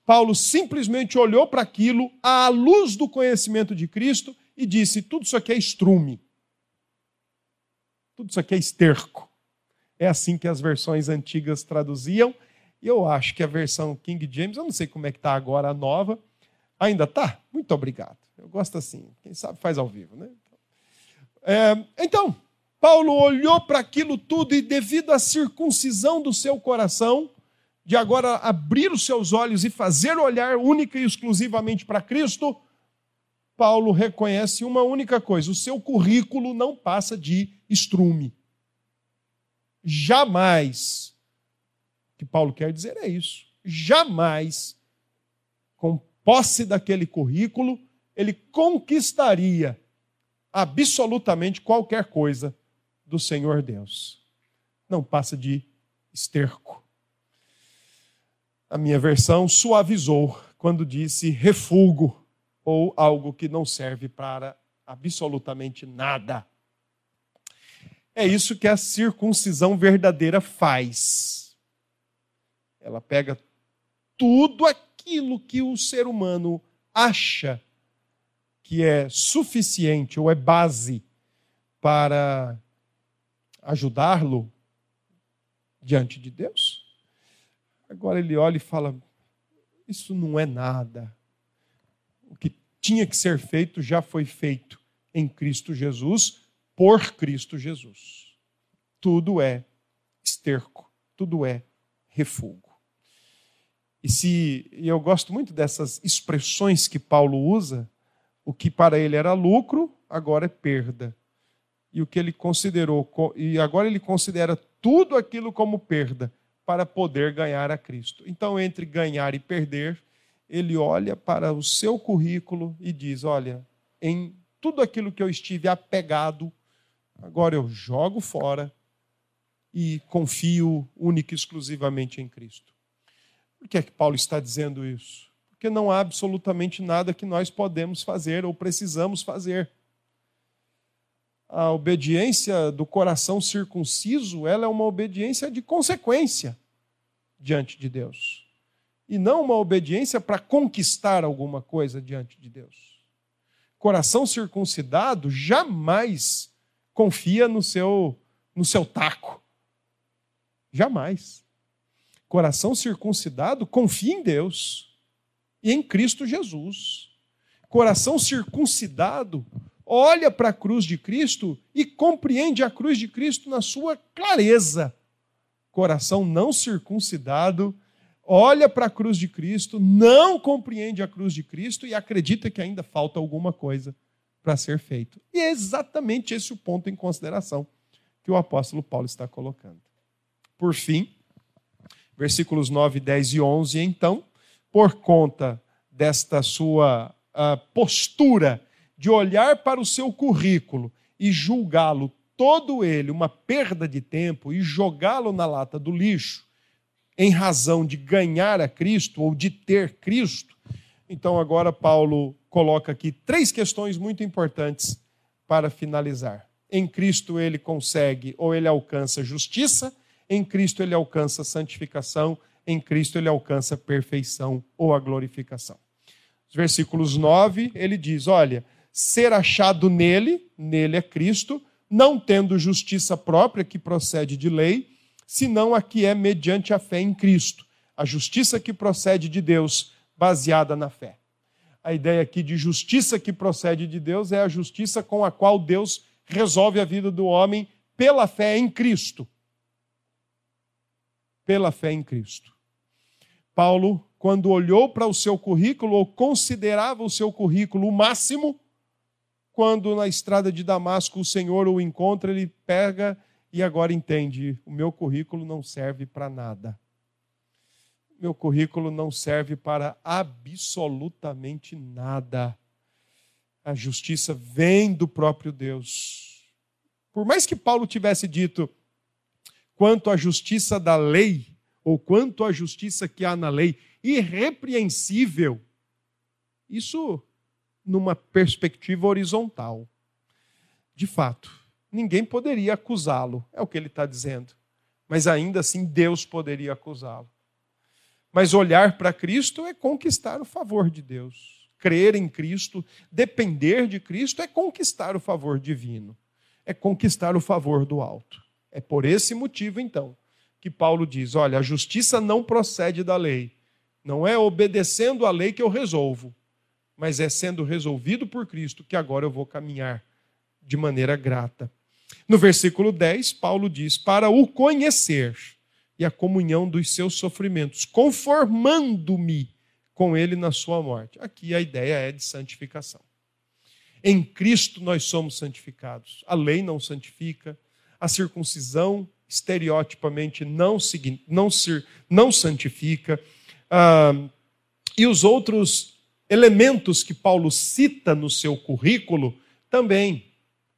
Paulo simplesmente olhou para aquilo à luz do conhecimento de Cristo e disse: tudo isso aqui é estrume. Tudo isso aqui é esterco. É assim que as versões antigas traduziam, E eu acho que a versão King James, eu não sei como é que está agora a nova, ainda está? Muito obrigado. Eu gosto assim, quem sabe faz ao vivo, né? É, então, Paulo olhou para aquilo tudo e, devido à circuncisão do seu coração, de agora abrir os seus olhos e fazer olhar única e exclusivamente para Cristo, Paulo reconhece uma única coisa: o seu currículo não passa de estrume. Jamais, o que Paulo quer dizer é isso, jamais, com posse daquele currículo, ele conquistaria absolutamente qualquer coisa do Senhor Deus. Não passa de esterco. A minha versão suavizou quando disse refúgio ou algo que não serve para absolutamente nada. É isso que a circuncisão verdadeira faz. Ela pega tudo aquilo que o ser humano acha que é suficiente ou é base para ajudá-lo diante de Deus. Agora ele olha e fala: Isso não é nada. O que tinha que ser feito já foi feito em Cristo Jesus, por Cristo Jesus. Tudo é esterco, tudo é refúgio. E se e eu gosto muito dessas expressões que Paulo usa, o que para ele era lucro, agora é perda. E o que ele considerou, e agora ele considera tudo aquilo como perda para poder ganhar a Cristo. Então, entre ganhar e perder, ele olha para o seu currículo e diz: Olha, em tudo aquilo que eu estive apegado, agora eu jogo fora e confio única e exclusivamente em Cristo. Por que é que Paulo está dizendo isso? Porque não há absolutamente nada que nós podemos fazer ou precisamos fazer. A obediência do coração circunciso, ela é uma obediência de consequência diante de Deus e não uma obediência para conquistar alguma coisa diante de Deus. Coração circuncidado jamais confia no seu no seu taco. Jamais. Coração circuncidado confia em Deus e em Cristo Jesus. Coração circuncidado olha para a cruz de Cristo e compreende a cruz de Cristo na sua clareza. Coração não circuncidado olha para a cruz de Cristo, não compreende a cruz de Cristo e acredita que ainda falta alguma coisa para ser feito. E é exatamente esse o ponto em consideração que o apóstolo Paulo está colocando. Por fim, versículos 9, 10 e 11, então, por conta desta sua uh, postura de olhar para o seu currículo e julgá-lo todo ele uma perda de tempo e jogá-lo na lata do lixo, em razão de ganhar a Cristo ou de ter Cristo. Então, agora, Paulo coloca aqui três questões muito importantes para finalizar. Em Cristo ele consegue ou ele alcança justiça, em Cristo ele alcança santificação, em Cristo ele alcança perfeição ou a glorificação. Os versículos 9, ele diz: Olha, ser achado nele, nele é Cristo, não tendo justiça própria que procede de lei, senão a que é mediante a fé em Cristo, a justiça que procede de Deus, baseada na fé. A ideia aqui de justiça que procede de Deus é a justiça com a qual Deus resolve a vida do homem pela fé em Cristo. Pela fé em Cristo. Paulo, quando olhou para o seu currículo, ou considerava o seu currículo o máximo, quando na estrada de Damasco o Senhor o encontra, ele pega e agora entende: o meu currículo não serve para nada. Meu currículo não serve para absolutamente nada. A justiça vem do próprio Deus. Por mais que Paulo tivesse dito, quanto à justiça da lei, ou quanto à justiça que há na lei, irrepreensível, isso numa perspectiva horizontal. De fato, ninguém poderia acusá-lo, é o que ele está dizendo. Mas ainda assim, Deus poderia acusá-lo. Mas olhar para Cristo é conquistar o favor de Deus. Crer em Cristo, depender de Cristo é conquistar o favor divino, é conquistar o favor do alto. É por esse motivo, então, que Paulo diz: olha, a justiça não procede da lei. Não é obedecendo à lei que eu resolvo, mas é sendo resolvido por Cristo que agora eu vou caminhar de maneira grata. No versículo 10, Paulo diz: para o conhecer e a comunhão dos seus sofrimentos, conformando-me com ele na sua morte. Aqui a ideia é de santificação. Em Cristo nós somos santificados. A lei não santifica, a circuncisão estereotipamente não, não, não santifica. Ah, e os outros elementos que Paulo cita no seu currículo também.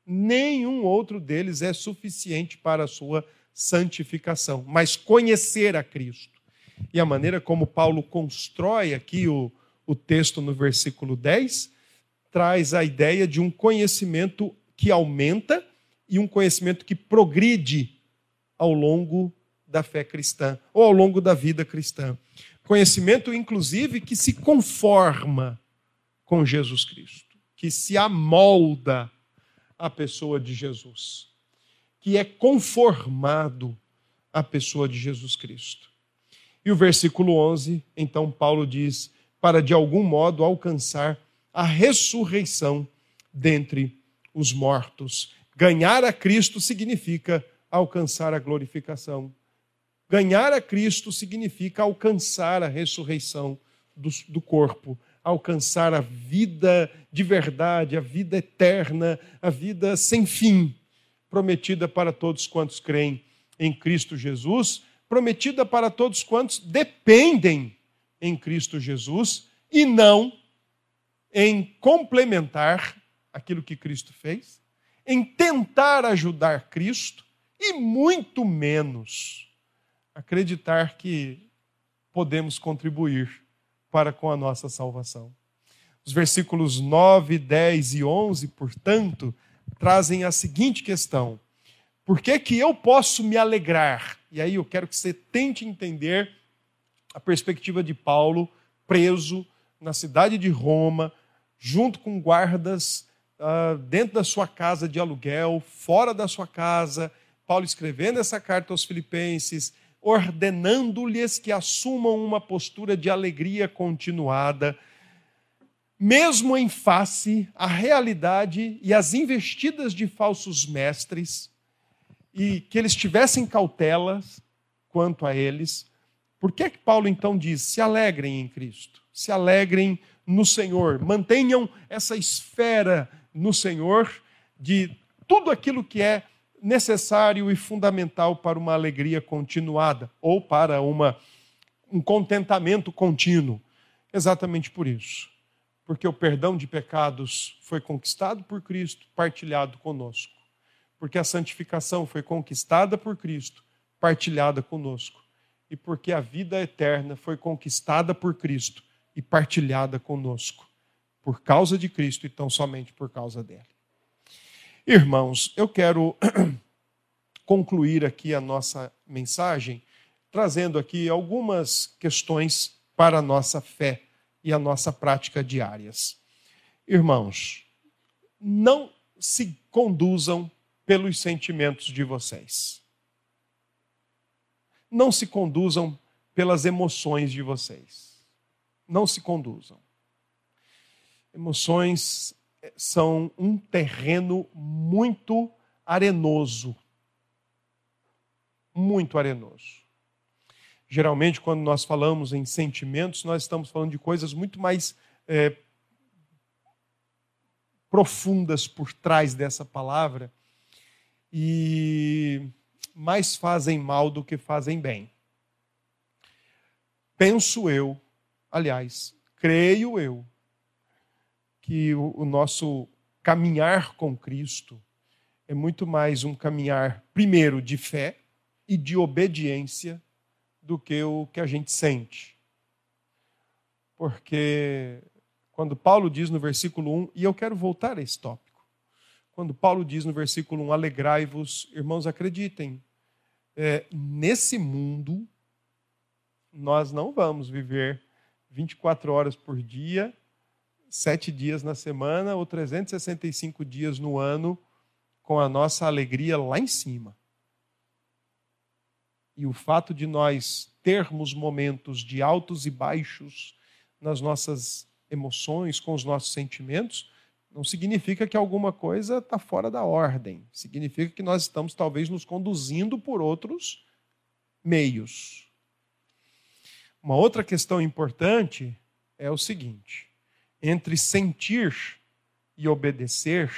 Nenhum outro deles é suficiente para a sua santificação, mas conhecer a Cristo. E a maneira como Paulo constrói aqui o, o texto no versículo 10 traz a ideia de um conhecimento que aumenta e um conhecimento que progride ao longo da fé cristã ou ao longo da vida cristã. Conhecimento, inclusive, que se conforma com Jesus Cristo, que se amolda à pessoa de Jesus, que é conformado à pessoa de Jesus Cristo. E o versículo 11, então, Paulo diz: para de algum modo alcançar a ressurreição dentre os mortos. Ganhar a Cristo significa alcançar a glorificação. Ganhar a Cristo significa alcançar a ressurreição do, do corpo, alcançar a vida de verdade, a vida eterna, a vida sem fim, prometida para todos quantos creem em Cristo Jesus, prometida para todos quantos dependem em Cristo Jesus e não em complementar aquilo que Cristo fez, em tentar ajudar Cristo e muito menos acreditar que podemos contribuir para com a nossa salvação. Os versículos 9, 10 e 11, portanto, trazem a seguinte questão: por que, que eu posso me alegrar? E aí eu quero que você tente entender a perspectiva de Paulo preso na cidade de Roma, junto com guardas uh, dentro da sua casa de aluguel, fora da sua casa. Paulo escrevendo essa carta aos Filipenses, ordenando-lhes que assumam uma postura de alegria continuada, mesmo em face à realidade e às investidas de falsos mestres, e que eles tivessem cautelas quanto a eles. Por que, que Paulo então diz: se alegrem em Cristo, se alegrem no Senhor. Mantenham essa esfera no Senhor de tudo aquilo que é necessário e fundamental para uma alegria continuada ou para uma, um contentamento contínuo. Exatamente por isso. Porque o perdão de pecados foi conquistado por Cristo, partilhado conosco. Porque a santificação foi conquistada por Cristo, partilhada conosco. E porque a vida eterna foi conquistada por Cristo, e partilhada conosco, por causa de Cristo e tão somente por causa dele. Irmãos, eu quero *clears throat* concluir aqui a nossa mensagem trazendo aqui algumas questões para a nossa fé e a nossa prática diárias. Irmãos, não se conduzam pelos sentimentos de vocês. Não se conduzam pelas emoções de vocês não se conduzam. Emoções são um terreno muito arenoso. Muito arenoso. Geralmente, quando nós falamos em sentimentos, nós estamos falando de coisas muito mais é, profundas por trás dessa palavra e mais fazem mal do que fazem bem. Penso eu Aliás, creio eu que o, nosso caminhar com Cristo é muito mais um caminhar, primeiro, de fé e de obediência do que o que a gente sente. Porque quando Paulo diz no versículo 1, e eu quero voltar a esse tópico, quando Paulo diz no versículo 1, alegrai-vos, irmãos, acreditem, é, nesse mundo nós não vamos viver 24 horas por dia, sete dias na semana ou 365 dias no ano, com a nossa alegria lá em cima. E o fato de nós termos momentos de altos e baixos nas nossas emoções, com os nossos sentimentos, não significa que alguma coisa está fora da ordem. Significa que nós estamos talvez nos conduzindo por outros meios. Uma outra questão importante é o seguinte: entre sentir e obedecer,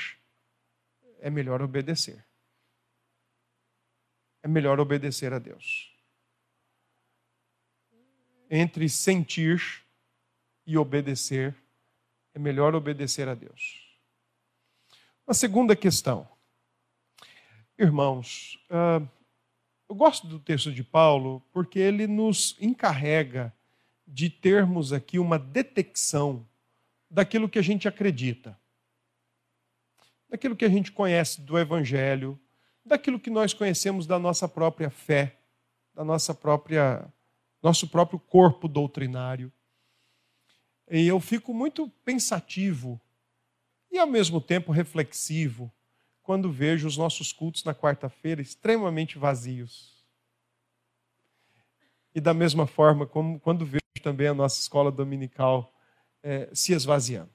é melhor obedecer. É melhor obedecer a Deus. Entre sentir e obedecer, é melhor obedecer a Deus. Uma segunda questão. Irmãos, uh, eu gosto do texto de Paulo porque ele nos encarrega de termos aqui uma detecção daquilo que a gente acredita, daquilo que a gente conhece do Evangelho, daquilo que nós conhecemos da nossa própria fé, da nossa própria nosso próprio corpo doutrinário. E eu fico muito pensativo e ao mesmo tempo reflexivo quando vejo os nossos cultos na quarta-feira extremamente vazios. E da mesma forma, como quando vejo também a nossa escola dominical é, se esvaziando.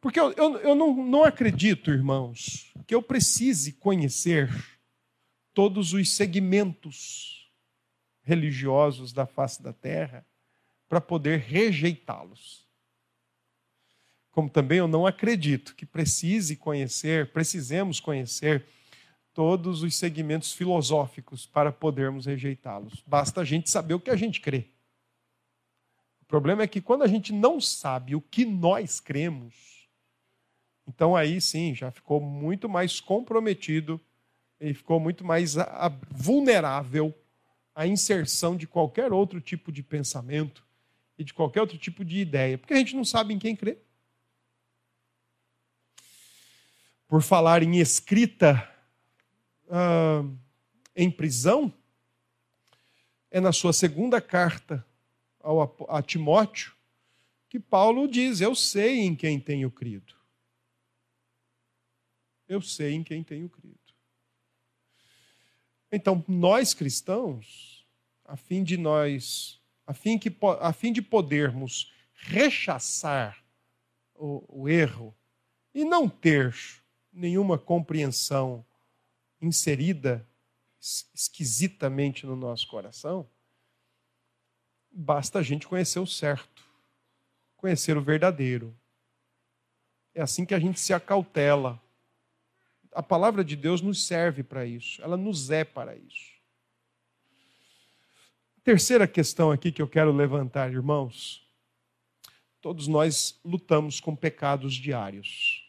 Porque eu, eu, eu não, não acredito, irmãos, que eu precise conhecer todos os segmentos religiosos da face da terra para poder rejeitá-los como também eu não acredito que precise conhecer, precisemos conhecer todos os segmentos filosóficos para podermos rejeitá-los. Basta a gente saber o que a gente crê. O problema é que quando a gente não sabe o que nós cremos, então aí sim já ficou muito mais comprometido e ficou muito mais vulnerável à inserção de qualquer outro tipo de pensamento e de qualquer outro tipo de ideia, porque a gente não sabe em quem crê. por falar em escrita uh, em prisão, é na sua segunda carta ao, a Timóteo que Paulo diz: Eu sei em quem tenho crido. Eu sei em quem tenho crido. Então, nós cristãos, a fim de nós, a fim, que, a fim de podermos rechaçar o, o erro e não ter nenhuma compreensão inserida esquisitamente no nosso coração, basta a gente conhecer o certo, conhecer o verdadeiro. É assim que a gente se acautela. A palavra de Deus nos serve para isso, ela nos é para isso. Terceira questão aqui que eu quero levantar, irmãos. Todos nós lutamos com pecados diários.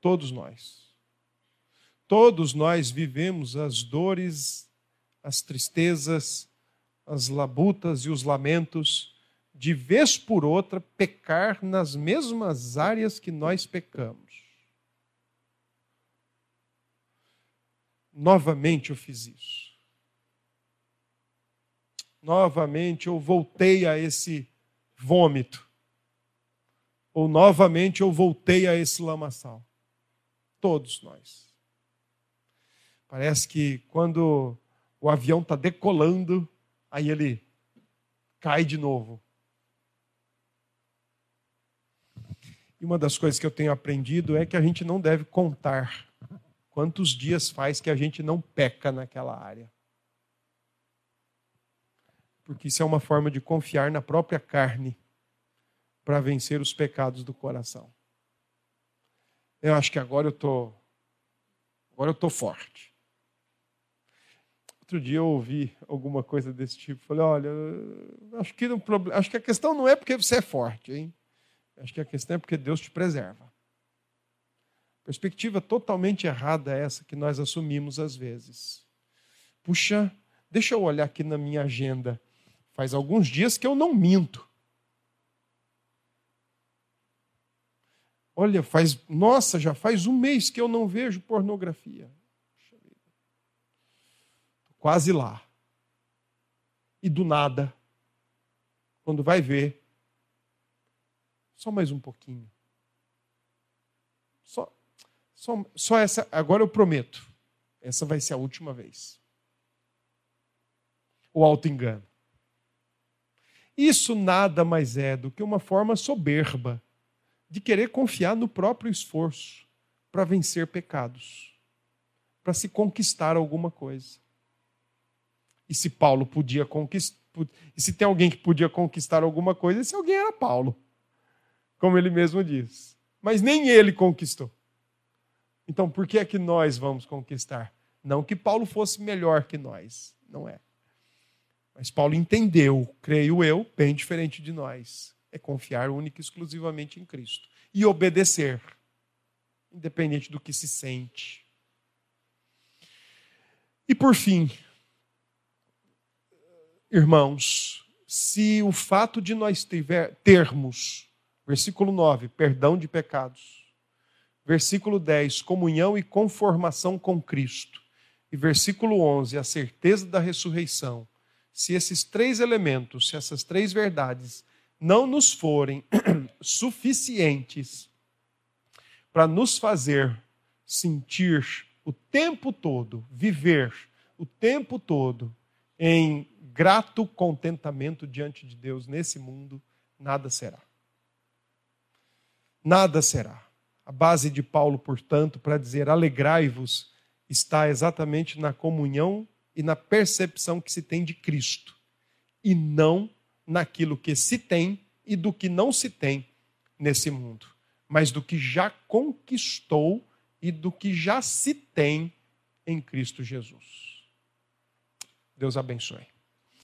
Todos nós. Todos nós vivemos as dores, as tristezas, as labutas e os lamentos, de vez por outra, pecar nas mesmas áreas que nós pecamos. Novamente eu fiz isso. Novamente eu voltei a esse vômito. Ou novamente eu voltei a esse lamaçal. Todos nós. Parece que quando o avião está decolando, aí ele cai de novo. E uma das coisas que eu tenho aprendido é que a gente não deve contar quantos dias faz que a gente não peca naquela área. Porque isso é uma forma de confiar na própria carne para vencer os pecados do coração. Eu acho que agora eu tô, agora eu tô forte. Outro dia eu ouvi alguma coisa desse tipo. Falei, olha, acho que, não, acho que a questão não é porque você é forte, hein? Acho que a questão é porque Deus te preserva. Perspectiva totalmente errada essa que nós assumimos às vezes. Puxa, deixa eu olhar aqui na minha agenda. Faz alguns dias que eu não minto. Olha, faz, nossa, já faz um mês que eu não vejo pornografia. Quase lá. E do nada, quando vai ver, só mais um pouquinho. Só, só, só essa, agora eu prometo, essa vai ser a última vez. o auto-engano. Isso nada mais é do que uma forma soberba de querer confiar no próprio esforço para vencer pecados, para se conquistar alguma coisa. E se Paulo podia conquistar, e se tem alguém que podia conquistar alguma coisa, esse alguém era Paulo, como ele mesmo diz. Mas nem ele conquistou. Então, por que é que nós vamos conquistar? Não que Paulo fosse melhor que nós, não é. Mas Paulo entendeu, creio eu, bem diferente de nós. É confiar única e exclusivamente em Cristo e obedecer, independente do que se sente. E por fim, irmãos, se o fato de nós tiver, termos, versículo 9, perdão de pecados, versículo 10, comunhão e conformação com Cristo, e versículo 11, a certeza da ressurreição, se esses três elementos, se essas três verdades não nos forem *clears throat* suficientes para nos fazer sentir o tempo todo, viver o tempo todo em grato contentamento diante de Deus nesse mundo, nada será. Nada será. A base de Paulo, portanto, para dizer alegrai-vos, está exatamente na comunhão e na percepção que se tem de Cristo, e não naquilo que se tem e do que não se tem nesse mundo, mas do que já conquistou e do que já se tem em Cristo Jesus. Deus abençoe.